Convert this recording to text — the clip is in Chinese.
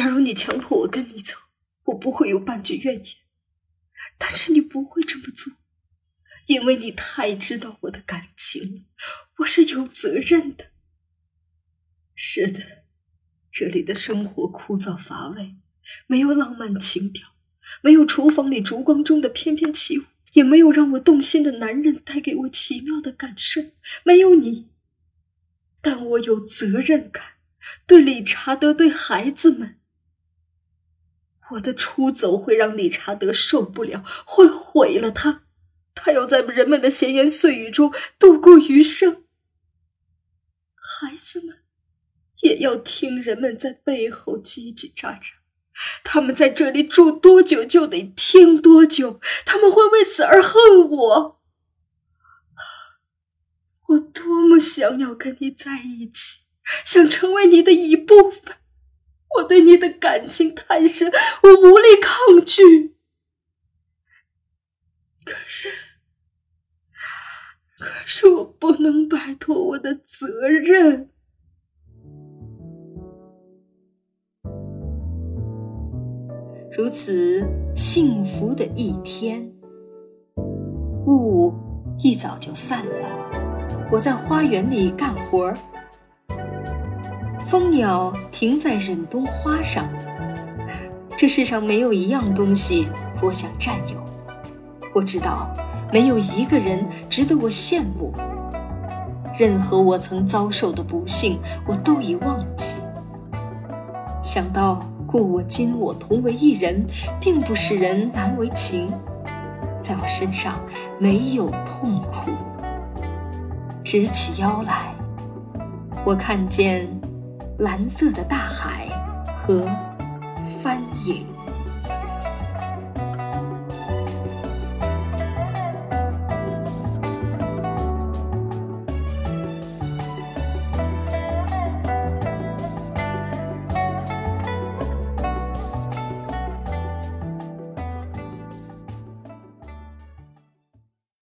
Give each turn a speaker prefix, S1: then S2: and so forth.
S1: 假如你强迫我跟你走，我不会有半句怨言。但是你不会这么做，因为你太知道我的感情了。我是有责任的。是的，这里的生活枯燥乏味，没有浪漫情调，没有厨房里烛光中的翩翩起舞，也没有让我动心的男人带给我奇妙的感受，没有你。但我有责任感，对理查德，对孩子们。我的出走会让理查德受不了，会毁了他。他要在人们的闲言碎语中度过余生。孩子们也要听人们在背后叽叽喳喳。他们在这里住多久就得听多久。他们会为此而恨我。我多么想要跟你在一起，想成为你的一部分。我对你的感情太深，我无力抗拒。可是，可是我不能摆脱我的责任。
S2: 如此幸福的一天，雾一早就散了。我在花园里干活儿。蜂鸟停在忍冬花上。这世上没有一样东西我想占有。我知道，没有一个人值得我羡慕。任何我曾遭受的不幸，我都已忘记。想到故我今我同为一人，并不使人难为情，在我身上没有痛苦。直起腰来，我看见。蓝色的大海和帆影。